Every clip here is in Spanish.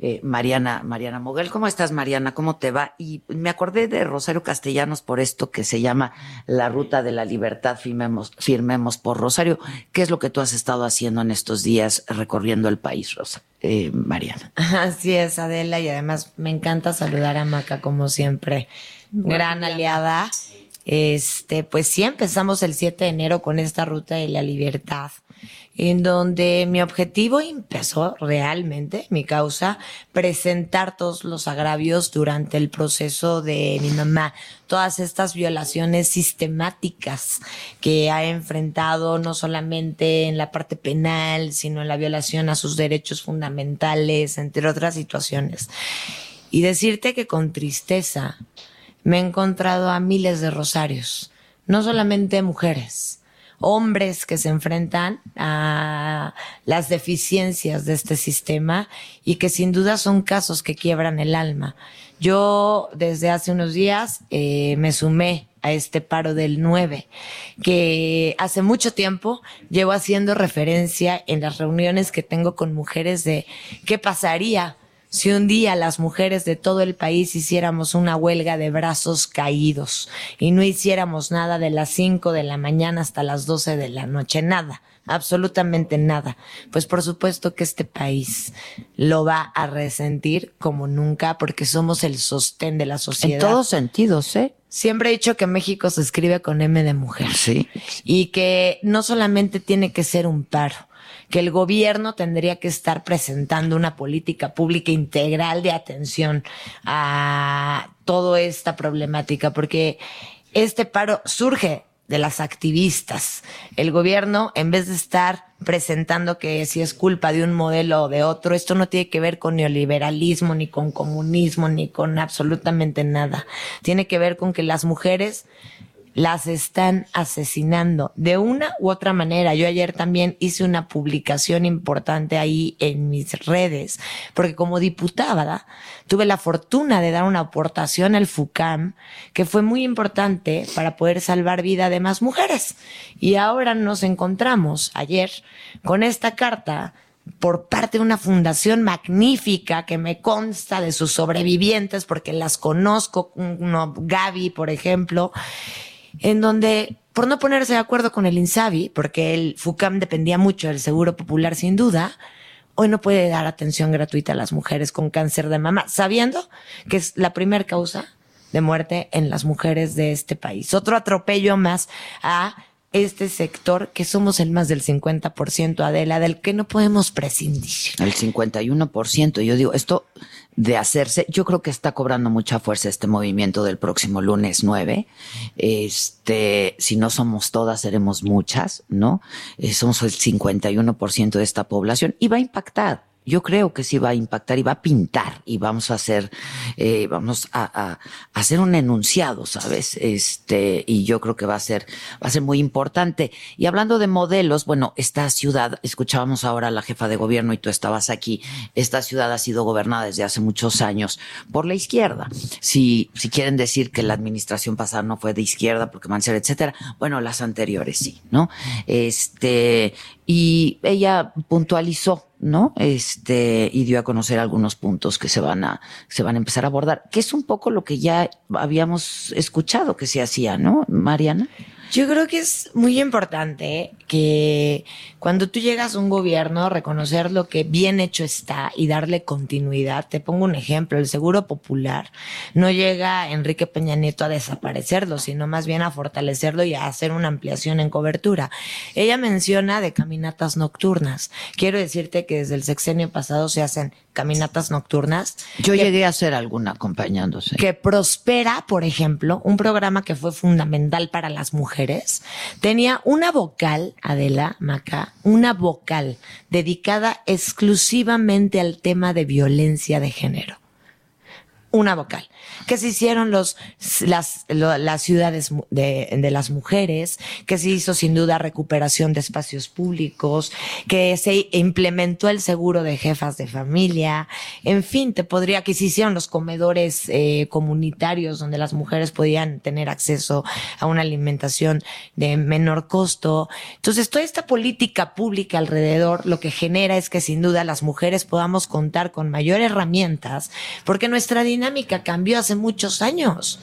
Eh, Mariana, Mariana Moguel. ¿Cómo estás, Mariana? ¿Cómo te va? Y me acordé de Rosario Castellanos por esto que se llama La Ruta de la Libertad, firmemos, firmemos por Rosario. ¿Qué es lo que tú has estado haciendo en estos días recorriendo el país, Rosa? Eh, Mariana. Así es, Adela, y además me encanta saludar a Maca como siempre. Gran aliada. Este, pues sí, empezamos el 7 de enero con esta ruta de la libertad en donde mi objetivo empezó realmente, mi causa, presentar todos los agravios durante el proceso de mi mamá, todas estas violaciones sistemáticas que ha enfrentado no solamente en la parte penal, sino en la violación a sus derechos fundamentales, entre otras situaciones. Y decirte que con tristeza me he encontrado a miles de rosarios, no solamente mujeres, hombres que se enfrentan a las deficiencias de este sistema y que sin duda son casos que quiebran el alma. Yo desde hace unos días eh, me sumé a este paro del 9, que hace mucho tiempo llevo haciendo referencia en las reuniones que tengo con mujeres de qué pasaría si un día las mujeres de todo el país hiciéramos una huelga de brazos caídos y no hiciéramos nada de las 5 de la mañana hasta las 12 de la noche, nada, absolutamente nada, pues por supuesto que este país lo va a resentir como nunca porque somos el sostén de la sociedad. En todos sentidos, ¿eh? Siempre he dicho que México se escribe con M de mujer. Sí. Y que no solamente tiene que ser un paro, que el gobierno tendría que estar presentando una política pública integral de atención a toda esta problemática, porque este paro surge de las activistas. El gobierno, en vez de estar presentando que si es culpa de un modelo o de otro, esto no tiene que ver con neoliberalismo, ni con comunismo, ni con absolutamente nada. Tiene que ver con que las mujeres las están asesinando de una u otra manera. Yo ayer también hice una publicación importante ahí en mis redes, porque como diputada tuve la fortuna de dar una aportación al FUCAM que fue muy importante para poder salvar vida de más mujeres. Y ahora nos encontramos ayer con esta carta por parte de una fundación magnífica que me consta de sus sobrevivientes porque las conozco, Gaby, por ejemplo, en donde, por no ponerse de acuerdo con el INSABI, porque el FUCAM dependía mucho del Seguro Popular sin duda, hoy no puede dar atención gratuita a las mujeres con cáncer de mama, sabiendo que es la primera causa de muerte en las mujeres de este país. Otro atropello más a este sector que somos el más del 50% Adela, del que no podemos prescindir. El 51%. Yo digo, esto de hacerse, yo creo que está cobrando mucha fuerza este movimiento del próximo lunes 9. Este, si no somos todas, seremos muchas, ¿no? Eh, somos el 51% de esta población y va a impactar yo creo que sí va a impactar y va a pintar y vamos a hacer, eh, vamos a, a, hacer un enunciado, ¿sabes? Este, y yo creo que va a ser, va a ser muy importante. Y hablando de modelos, bueno, esta ciudad, escuchábamos ahora a la jefa de gobierno y tú estabas aquí, esta ciudad ha sido gobernada desde hace muchos años por la izquierda. Si, si quieren decir que la administración pasada no fue de izquierda porque Mancera, etcétera, bueno, las anteriores sí, ¿no? Este, y ella puntualizó ¿no? Este, y dio a conocer algunos puntos que se van a, se van a empezar a abordar, que es un poco lo que ya habíamos escuchado que se hacía, ¿no, Mariana? Yo creo que es muy importante que cuando tú llegas a un gobierno, reconocer lo que bien hecho está y darle continuidad. Te pongo un ejemplo, el Seguro Popular no llega Enrique Peña Nieto a desaparecerlo, sino más bien a fortalecerlo y a hacer una ampliación en cobertura. Ella menciona de caminatas nocturnas. Quiero decirte que desde el sexenio pasado se hacen caminatas nocturnas. Yo llegué a hacer alguna acompañándose. Que Prospera, por ejemplo, un programa que fue fundamental para las mujeres, tenía una vocal, Adela Maca, una vocal dedicada exclusivamente al tema de violencia de género una vocal. Que se hicieron los, las, las ciudades de, de, las mujeres, que se hizo sin duda recuperación de espacios públicos, que se implementó el seguro de jefas de familia, en fin, te podría, que se hicieron los comedores eh, comunitarios donde las mujeres podían tener acceso a una alimentación de menor costo. Entonces, toda esta política pública alrededor lo que genera es que sin duda las mujeres podamos contar con mayor herramientas, porque nuestra dinámica dinámica cambió hace muchos años.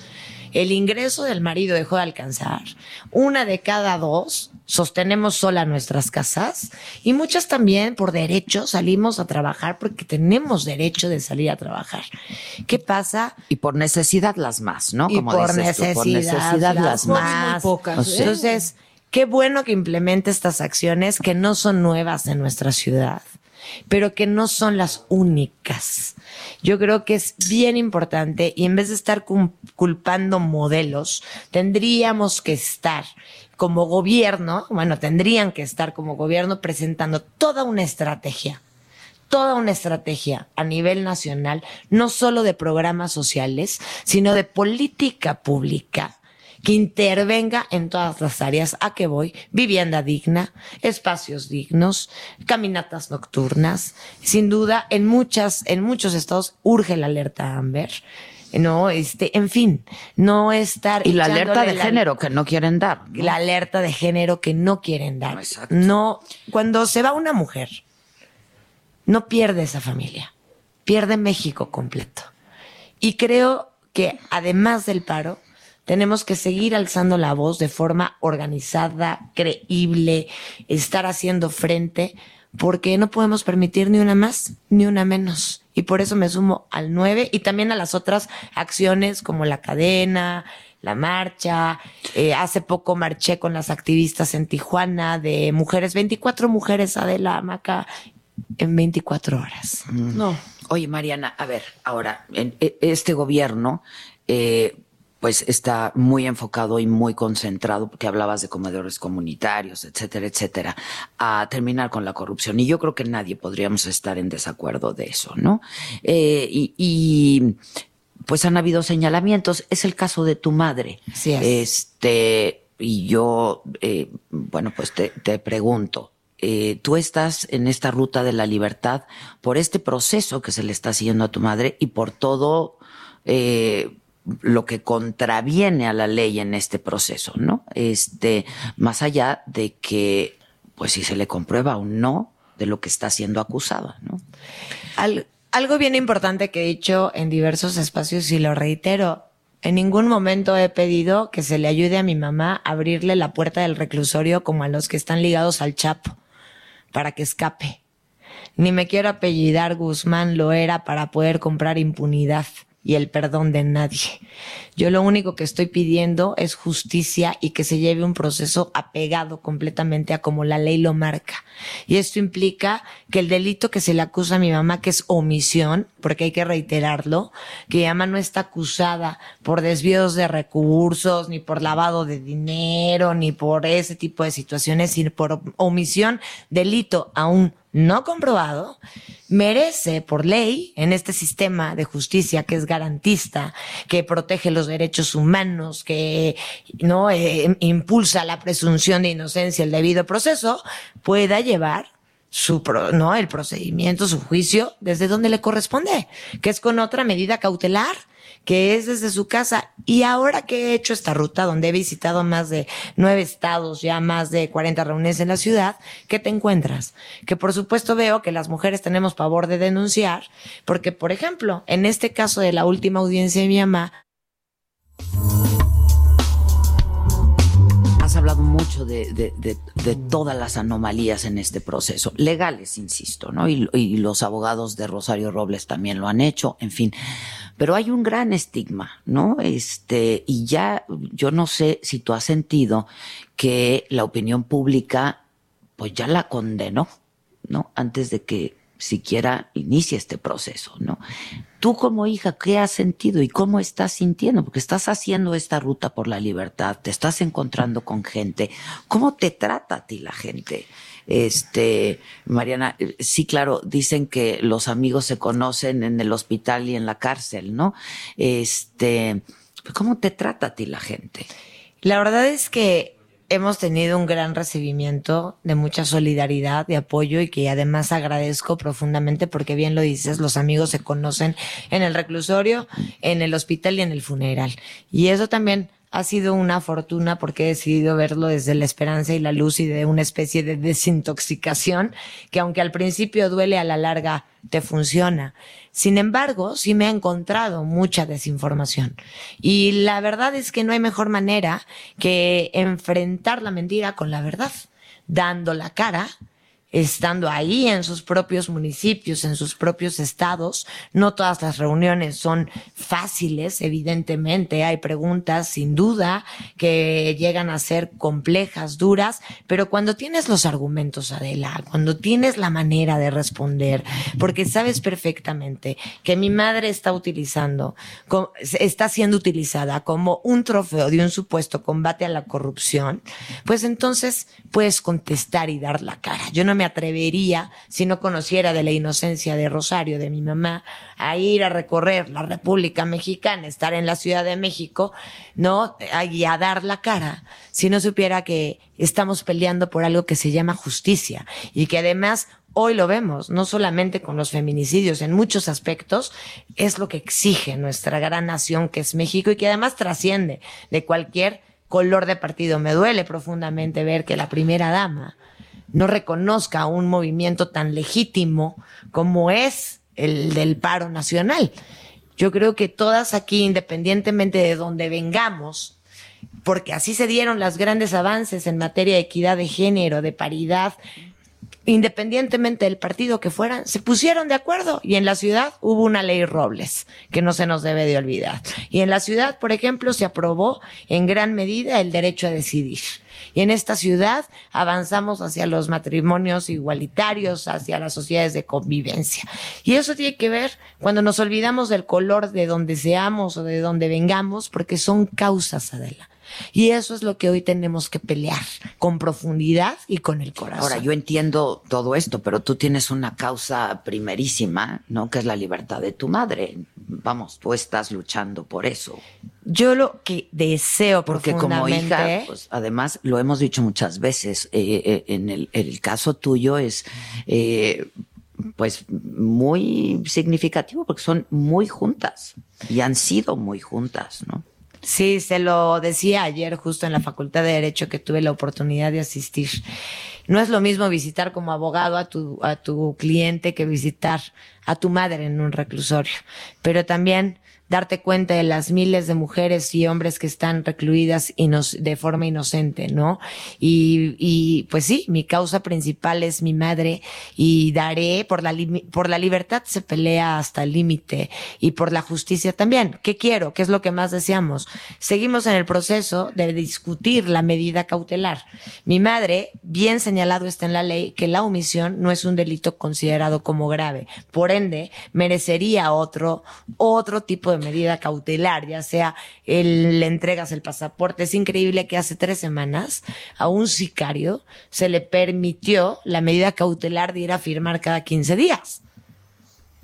El ingreso del marido dejó de alcanzar. Una de cada dos sostenemos sola nuestras casas y muchas también por derecho salimos a trabajar porque tenemos derecho de salir a trabajar. ¿Qué pasa? Y por necesidad las más, ¿no? Como por, necesidad, por necesidad las, más. pocas, ¿eh? Entonces, qué bueno que implemente estas acciones que no son nuevas en nuestra ciudad pero que no son las únicas. Yo creo que es bien importante y en vez de estar culpando modelos, tendríamos que estar como gobierno, bueno, tendrían que estar como gobierno presentando toda una estrategia toda una estrategia a nivel nacional, no solo de programas sociales, sino de política pública que intervenga en todas las áreas a que voy, vivienda digna, espacios dignos, caminatas nocturnas. Sin duda, en muchas, en muchos estados urge la alerta Amber. No, este, en fin, no estar. Y la alerta de género que no quieren dar. La alerta de género que no quieren dar. No, cuando se va una mujer, no pierde esa familia, pierde México completo. Y creo que además del paro, tenemos que seguir alzando la voz de forma organizada, creíble, estar haciendo frente, porque no podemos permitir ni una más ni una menos. Y por eso me sumo al 9 y también a las otras acciones como la cadena, la marcha. Eh, hace poco marché con las activistas en Tijuana de mujeres, 24 mujeres, Adela Maca, en 24 horas. Mm. No. Oye, Mariana, a ver, ahora, en e, este gobierno, eh, pues está muy enfocado y muy concentrado, porque hablabas de comedores comunitarios, etcétera, etcétera, a terminar con la corrupción. Y yo creo que nadie podríamos estar en desacuerdo de eso, ¿no? Eh, y, pues han habido señalamientos. Es el caso de tu madre. Sí Este, y yo, eh, bueno, pues te, te pregunto. Eh, tú estás en esta ruta de la libertad por este proceso que se le está haciendo a tu madre y por todo eh, lo que contraviene a la ley en este proceso, ¿no? Este, más allá de que, pues si se le comprueba o no de lo que está siendo acusada, ¿no? algo bien importante que he dicho en diversos espacios y lo reitero, en ningún momento he pedido que se le ayude a mi mamá a abrirle la puerta del reclusorio como a los que están ligados al Chapo, para que escape. Ni me quiero apellidar Guzmán lo era para poder comprar impunidad y el perdón de nadie. Yo lo único que estoy pidiendo es justicia y que se lleve un proceso apegado completamente a como la ley lo marca. Y esto implica que el delito que se le acusa a mi mamá, que es omisión, porque hay que reiterarlo, que mi mamá no está acusada por desvíos de recursos, ni por lavado de dinero, ni por ese tipo de situaciones, sino por omisión, delito aún no comprobado, merece por ley en este sistema de justicia que es garantista, que protege los derechos humanos, que no eh, impulsa la presunción de inocencia, el debido proceso, pueda llevar su no el procedimiento, su juicio desde donde le corresponde, que es con otra medida cautelar que es desde su casa. Y ahora que he hecho esta ruta, donde he visitado más de nueve estados, ya más de 40 reuniones en la ciudad, ¿qué te encuentras? Que por supuesto veo que las mujeres tenemos pavor de denunciar, porque por ejemplo, en este caso de la última audiencia de mi mamá, has hablado mucho de, de, de, todas las anomalías en este proceso, legales, insisto, ¿no? Y, y, los abogados de Rosario Robles también lo han hecho, en fin. Pero hay un gran estigma, ¿no? Este, y ya yo no sé si tú has sentido que la opinión pública, pues ya la condenó, ¿no? Antes de que siquiera inicie este proceso, ¿no? Tú como hija, ¿qué has sentido y cómo estás sintiendo? Porque estás haciendo esta ruta por la libertad, te estás encontrando con gente. ¿Cómo te trata a ti la gente? Este, Mariana, sí, claro, dicen que los amigos se conocen en el hospital y en la cárcel, ¿no? Este, ¿cómo te trata a ti la gente? La verdad es que hemos tenido un gran recibimiento de mucha solidaridad, de apoyo y que además agradezco profundamente porque bien lo dices, los amigos se conocen en el reclusorio, en el hospital y en el funeral. Y eso también ha sido una fortuna porque he decidido verlo desde la esperanza y la luz y de una especie de desintoxicación que aunque al principio duele a la larga te funciona. Sin embargo, sí me ha encontrado mucha desinformación. Y la verdad es que no hay mejor manera que enfrentar la mentira con la verdad, dando la cara estando ahí en sus propios municipios, en sus propios estados. No todas las reuniones son fáciles, evidentemente. Hay preguntas, sin duda, que llegan a ser complejas, duras, pero cuando tienes los argumentos, Adela, cuando tienes la manera de responder, porque sabes perfectamente que mi madre está utilizando, está siendo utilizada como un trofeo de un supuesto combate a la corrupción, pues entonces puedes contestar y dar la cara. Yo no me atrevería, si no conociera de la inocencia de Rosario, de mi mamá, a ir a recorrer la República Mexicana, estar en la Ciudad de México, ¿no? Y a dar la cara, si no supiera que estamos peleando por algo que se llama justicia y que además hoy lo vemos, no solamente con los feminicidios, en muchos aspectos, es lo que exige nuestra gran nación que es México y que además trasciende de cualquier color de partido. Me duele profundamente ver que la primera dama no reconozca un movimiento tan legítimo como es el del paro nacional. Yo creo que todas aquí, independientemente de donde vengamos, porque así se dieron los grandes avances en materia de equidad de género, de paridad, independientemente del partido que fueran, se pusieron de acuerdo y en la ciudad hubo una ley Robles que no se nos debe de olvidar. Y en la ciudad, por ejemplo, se aprobó en gran medida el derecho a decidir. Y en esta ciudad avanzamos hacia los matrimonios igualitarios, hacia las sociedades de convivencia. Y eso tiene que ver cuando nos olvidamos del color de donde seamos o de donde vengamos, porque son causas, Adela. Y eso es lo que hoy tenemos que pelear con profundidad y con el corazón. Ahora, yo entiendo todo esto, pero tú tienes una causa primerísima, ¿no? Que es la libertad de tu madre. Vamos, tú estás luchando por eso. Yo lo que deseo Porque como hija, pues, además lo hemos dicho muchas veces, eh, eh, en el, el, caso tuyo es... Eh, pues muy significativo porque son muy juntas y han sido muy juntas, ¿no? Sí, se lo decía ayer justo en la Facultad de Derecho que tuve la oportunidad de asistir. No es lo mismo visitar como abogado a tu, a tu cliente que visitar a tu madre en un reclusorio. Pero también darte cuenta de las miles de mujeres y hombres que están recluidas de forma inocente, ¿no? Y, pues sí, mi causa principal es mi madre y daré por la, por la libertad se pelea hasta el límite y por la justicia también. ¿Qué quiero? ¿Qué es lo que más deseamos? Seguimos en el proceso de discutir la medida cautelar. Mi madre, bien señalado está en la ley que la omisión no es un delito considerado como grave. Por ende, merecería otro, otro tipo de medida cautelar, ya sea el, le entregas el pasaporte. Es increíble que hace tres semanas a un sicario se le permitió la medida cautelar de ir a firmar cada 15 días.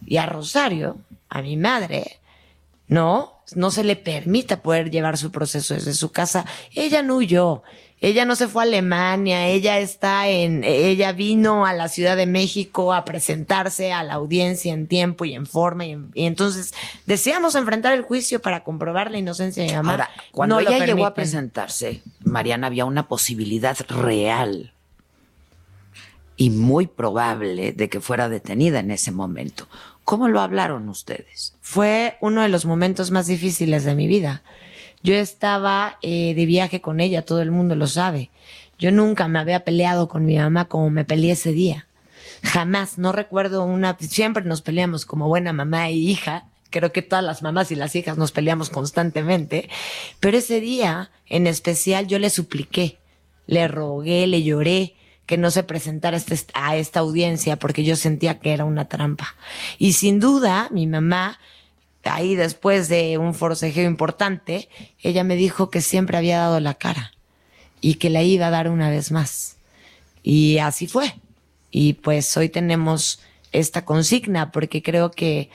Y a Rosario, a mi madre, no, no se le permita poder llevar su proceso desde su casa. Ella no huyó, ella no se fue a Alemania, ella está en, ella vino a la Ciudad de México a presentarse a la audiencia en tiempo y en forma y, entonces deseamos enfrentar el juicio para comprobar la inocencia de mi mamá. Ahora, cuando ella llegó a presentarse, Mariana, había una posibilidad real y muy probable de que fuera detenida en ese momento. ¿Cómo lo hablaron ustedes? Fue uno de los momentos más difíciles de mi vida. Yo estaba eh, de viaje con ella, todo el mundo lo sabe. Yo nunca me había peleado con mi mamá como me peleé ese día. Jamás, no recuerdo una, siempre nos peleamos como buena mamá e hija. Creo que todas las mamás y las hijas nos peleamos constantemente. Pero ese día, en especial, yo le supliqué, le rogué, le lloré que no se presentara este, a esta audiencia porque yo sentía que era una trampa. Y sin duda, mi mamá, ahí después de un forcejeo importante, ella me dijo que siempre había dado la cara y que la iba a dar una vez más. Y así fue. Y pues hoy tenemos esta consigna porque creo que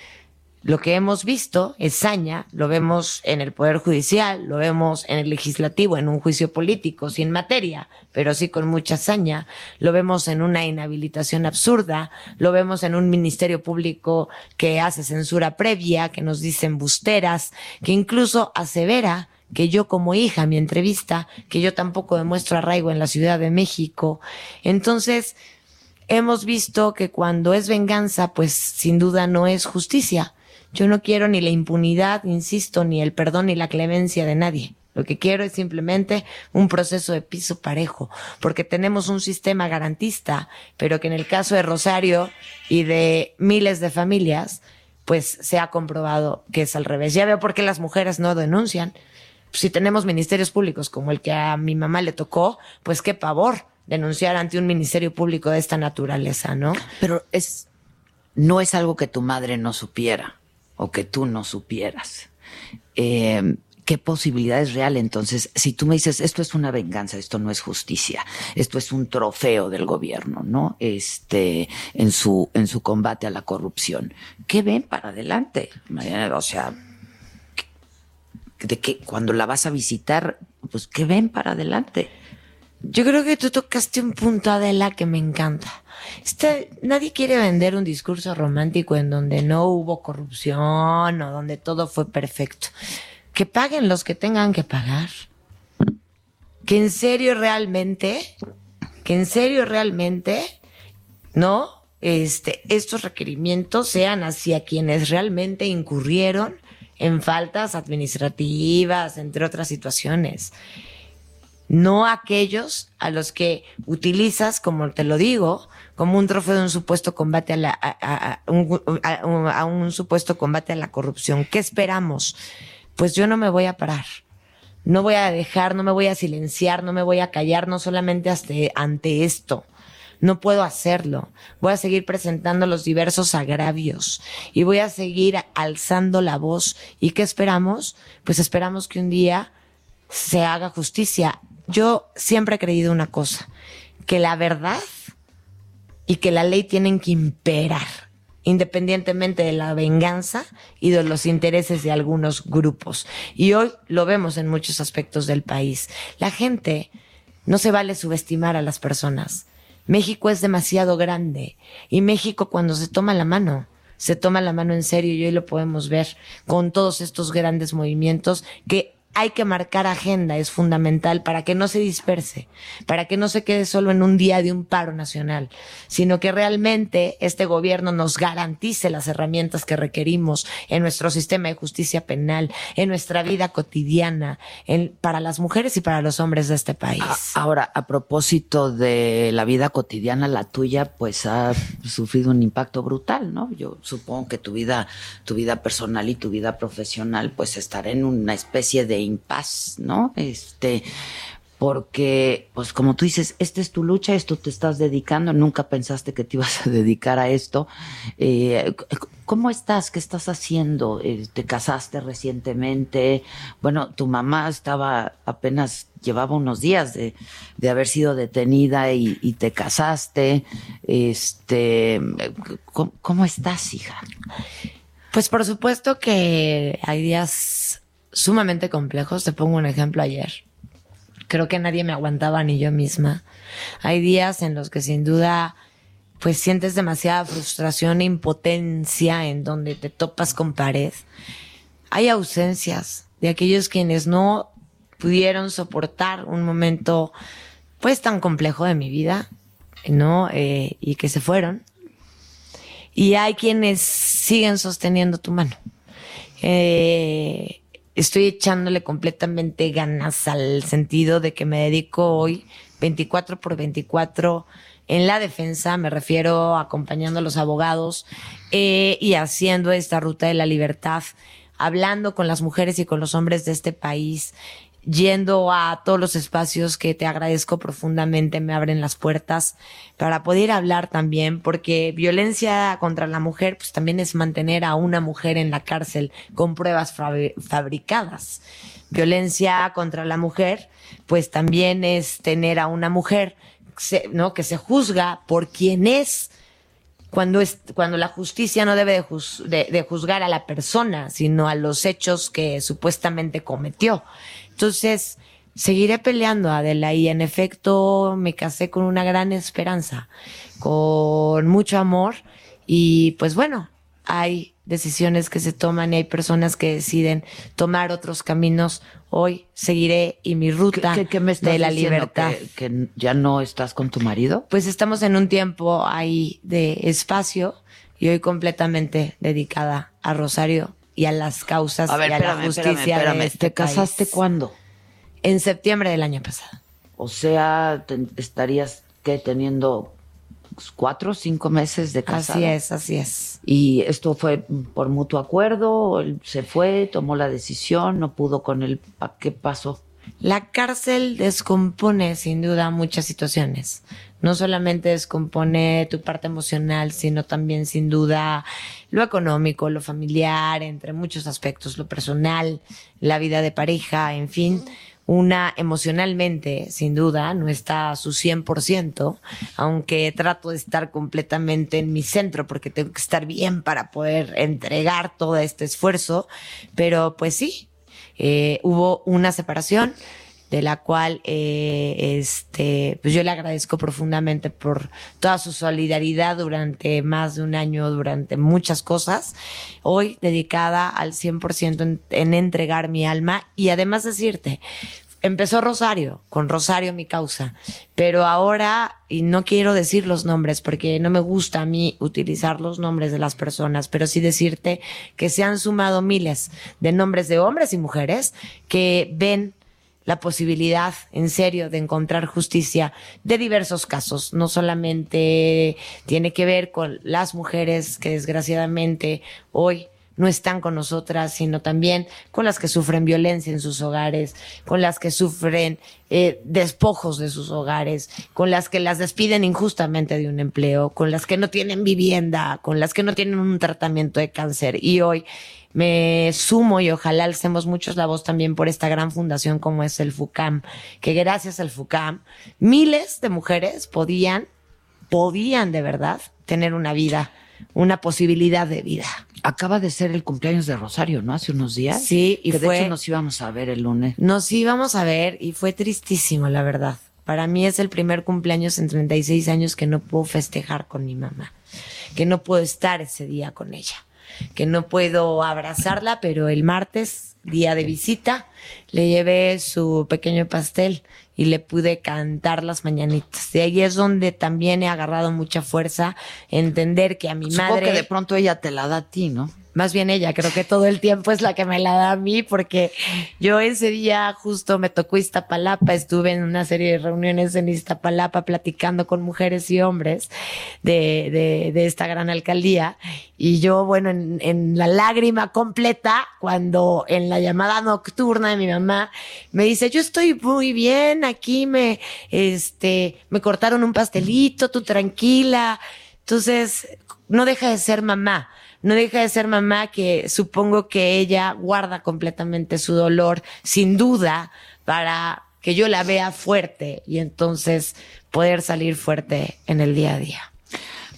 lo que hemos visto es saña, lo vemos en el Poder Judicial, lo vemos en el Legislativo, en un juicio político, sin materia, pero sí con mucha saña, lo vemos en una inhabilitación absurda, lo vemos en un Ministerio Público que hace censura previa, que nos dicen busteras, que incluso asevera que yo como hija, mi entrevista, que yo tampoco demuestro arraigo en la Ciudad de México. Entonces, hemos visto que cuando es venganza, pues sin duda no es justicia yo no quiero ni la impunidad, insisto, ni el perdón ni la clemencia de nadie. Lo que quiero es simplemente un proceso de piso parejo, porque tenemos un sistema garantista, pero que en el caso de Rosario y de miles de familias, pues se ha comprobado que es al revés. Ya veo por qué las mujeres no denuncian. Si tenemos ministerios públicos como el que a mi mamá le tocó, pues qué pavor denunciar ante un ministerio público de esta naturaleza, ¿no? Pero es, no es algo que tu madre no supiera o que tú no supieras. Eh, ¿Qué posibilidad es real? Entonces, si tú me dices, esto es una venganza, esto no es justicia, esto es un trofeo del gobierno, ¿no? Este, en su, en su combate a la corrupción. ¿Qué ven para adelante? O sea, de que cuando la vas a visitar, pues, ¿qué ven para adelante? Yo creo que tú tocaste un punto, Adela, que me encanta. Nadie quiere vender un discurso romántico en donde no hubo corrupción o donde todo fue perfecto. Que paguen los que tengan que pagar. Que en serio realmente, que en serio realmente, ¿no? Este, estos requerimientos sean hacia quienes realmente incurrieron en faltas administrativas, entre otras situaciones no aquellos a los que utilizas, como te lo digo, como un trofeo de un supuesto combate a la, un, supuesto combate a la corrupción. ¿Qué esperamos? Pues yo no me voy a parar. No voy a dejar, no me voy a silenciar, no me voy a callar, no solamente ante esto. No puedo hacerlo. Voy a seguir presentando los diversos agravios y voy a seguir alzando la voz. ¿Y qué esperamos? Pues esperamos que un día se haga justicia yo siempre he creído una cosa, que la verdad y que la ley tienen que imperar, independientemente de la venganza y de los intereses de algunos grupos. Y hoy lo vemos en muchos aspectos del país. La gente no se vale subestimar a las personas. México es demasiado grande y México cuando se toma la mano, se toma la mano en serio y hoy lo podemos ver con todos estos grandes movimientos que hay que marcar agenda, es fundamental para que no se disperse, para que no se quede solo en un día de un paro nacional, sino que realmente este gobierno nos garantice las herramientas que requerimos en nuestro sistema de justicia penal, en nuestra vida cotidiana, para las mujeres y para los hombres de este país. Ahora, a propósito de la vida cotidiana, la tuya, pues ha sufrido un impacto brutal, ¿no? Yo supongo que tu vida, tu vida personal y tu vida profesional, pues estará en una especie de impas, ¿no? Este, porque, pues como tú dices, esta es tu lucha, esto te estás dedicando, nunca pensaste que te ibas a dedicar a esto. Eh, ¿Cómo estás? ¿Qué estás haciendo? Eh, ¿Te casaste recientemente? Bueno, tu mamá estaba apenas, llevaba unos días de, de haber sido detenida y, te casaste. Este, ¿cómo, ¿Cómo estás, hija? Pues por supuesto que hay días sumamente complejos. Te pongo un ejemplo ayer. Creo que nadie me aguantaba ni yo misma. Hay días en los que sin duda pues sientes demasiada frustración e impotencia en donde te topas con pared. Hay ausencias de aquellos quienes no pudieron soportar un momento pues tan complejo de mi vida, ¿no? Eh, y que se fueron. Y hay quienes siguen sosteniendo tu mano. Eh, estoy echándole completamente ganas al sentido de que me dedico hoy 24 por 24 en la defensa, me refiero acompañando a los abogados eh, y haciendo esta ruta de la libertad, hablando con las mujeres y con los hombres de este país, yendo a todos los espacios que te agradezco profundamente, me abren las puertas para poder hablar también, porque violencia contra la mujer, pues también es mantener a una mujer en la cárcel con pruebas fabricadas. Violencia contra la mujer, pues también es tener a una mujer, ¿no? Que se juzga por quien es, cuando, es, cuando la justicia no debe de, de, juzgar a la persona, sino a los hechos que supuestamente cometió. Entonces, seguiré peleando, Adela, y en efecto me casé con una gran esperanza, con mucho amor, y pues bueno, hay decisiones que se toman y hay personas que deciden tomar otros caminos. Hoy seguiré y mi ruta de la libertad. Que, ya no estás con tu marido? Pues estamos en un tiempo ahí de espacio y hoy completamente dedicada a Rosario y a las causas y a la justicia. de este ¿Te casaste cuándo? En septiembre del año pasado. O sea, estarías que teniendo cuatro o cinco meses de casada. Así es, así es. Y esto fue por mutuo acuerdo, él se fue, tomó la decisión, no pudo con él. ¿Qué pasó? La cárcel descompone sin duda muchas situaciones. No solamente descompone tu parte emocional, sino también sin duda lo económico, lo familiar, entre muchos aspectos, lo personal, la vida de pareja, en fin. Una emocionalmente, sin duda, no está a su 100%, aunque trato de estar completamente en mi centro porque tengo que estar bien para poder entregar todo este esfuerzo, pero pues sí, eh, hubo una separación de la cual eh, este pues yo le agradezco profundamente por toda su solidaridad durante más de un año, durante muchas cosas, hoy dedicada al 100% en, en entregar mi alma y además decirte, empezó Rosario, con Rosario mi causa, pero ahora, y no quiero decir los nombres porque no me gusta a mí utilizar los nombres de las personas, pero sí decirte que se han sumado miles de nombres de hombres y mujeres que ven la posibilidad, en serio, de encontrar justicia de diversos casos. No solamente tiene que ver con las mujeres que desgraciadamente hoy no están con nosotras, sino también con las que sufren violencia en sus hogares, con las que sufren eh, despojos de sus hogares, con las que las despiden injustamente de un empleo, con las que no tienen vivienda, con las que no tienen un tratamiento de cáncer. Y hoy me sumo y ojalá alcemos muchos la voz también por esta gran fundación como es el FUCAM, que gracias al FUCAM miles de mujeres podían, podían de verdad tener una vida, una posibilidad de vida. Acaba de ser el cumpleaños de Rosario, ¿no? Hace unos días. Sí, y que fue, de hecho nos íbamos a ver el lunes. Nos íbamos a ver y fue tristísimo, la verdad. Para mí es el primer cumpleaños en 36 años que no puedo festejar con mi mamá, que no puedo estar ese día con ella, que no puedo abrazarla, pero el martes, día de visita, le llevé su pequeño pastel y le pude cantar las mañanitas. De ahí es donde también he agarrado mucha fuerza, entender que a mi Supongo madre. que de pronto ella te la da a ti, ¿no? Más bien ella, creo que todo el tiempo es la que me la da a mí, porque yo ese día justo me tocó Iztapalapa, estuve en una serie de reuniones en Iztapalapa platicando con mujeres y hombres de, de, de esta gran alcaldía, y yo, bueno, en, en la lágrima completa, cuando en la llamada nocturna de mi mamá me dice, yo estoy muy bien, aquí me, este, me cortaron un pastelito, tú tranquila. Entonces, no deja de ser mamá no deja de ser mamá que supongo que ella guarda completamente su dolor, sin duda, para que yo la vea fuerte y entonces poder salir fuerte en el día a día.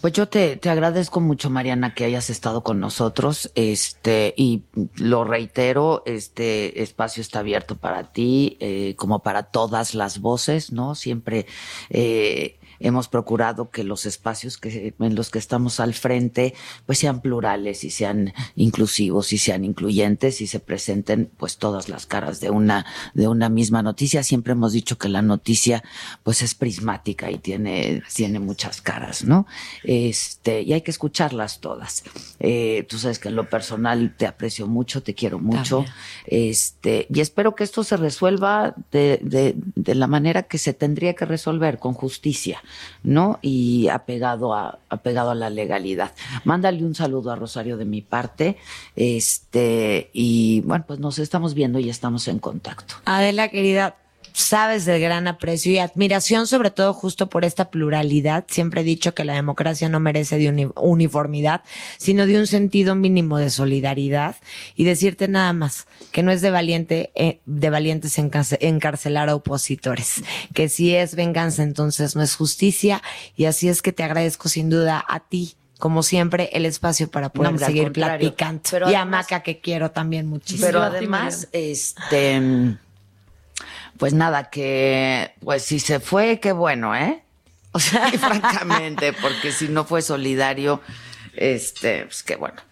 Pues yo te, te agradezco mucho, Mariana, que hayas estado con nosotros. Este, y lo reitero, este espacio está abierto para ti, eh, como para todas las voces, ¿no? Siempre, eh, hemos procurado que los espacios que, en los que estamos al frente pues sean plurales y sean inclusivos y sean incluyentes y se presenten pues todas las caras de una de una misma noticia. Siempre hemos dicho que la noticia pues es prismática y tiene tiene muchas caras no este y hay que escucharlas todas. Eh, tú sabes que en lo personal te aprecio mucho te quiero mucho. También. este y espero que esto se resuelva de, de, de la manera que se tendría que resolver con justicia ¿no? Y apegado a, apegado a la legalidad. Mándale un saludo a Rosario de mi parte. Este, y bueno, pues nos estamos viendo y estamos en contacto. Adela, querida, sabes del gran aprecio y admiración, sobre todo justo por esta pluralidad. Siempre he dicho que la democracia no merece de uniformidad, sino de un sentido mínimo de solidaridad y decirte nada más que no es de valiente, eh, de valientes encarcelar a opositores, que si es venganza entonces no es justicia y así es que te agradezco sin duda a ti como siempre, el espacio para poder seguir platicando. y a Maca, que quiero también muchísimo. Pero además, este, pues nada, que pues si se fue, qué bueno, ¿eh? O sea, francamente, porque si no fue solidario, este, pues qué bueno.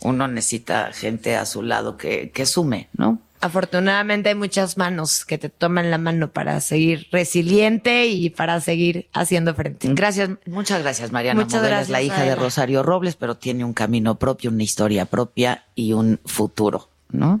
Uno necesita gente a su lado que, que sume, ¿no? Afortunadamente hay muchas manos que te toman la mano para seguir resiliente y para seguir haciendo frente. Gracias, muchas gracias Mariana. Muchas gracias. Es la hija de Rosario Robles, pero tiene un camino propio, una historia propia y un futuro, ¿no?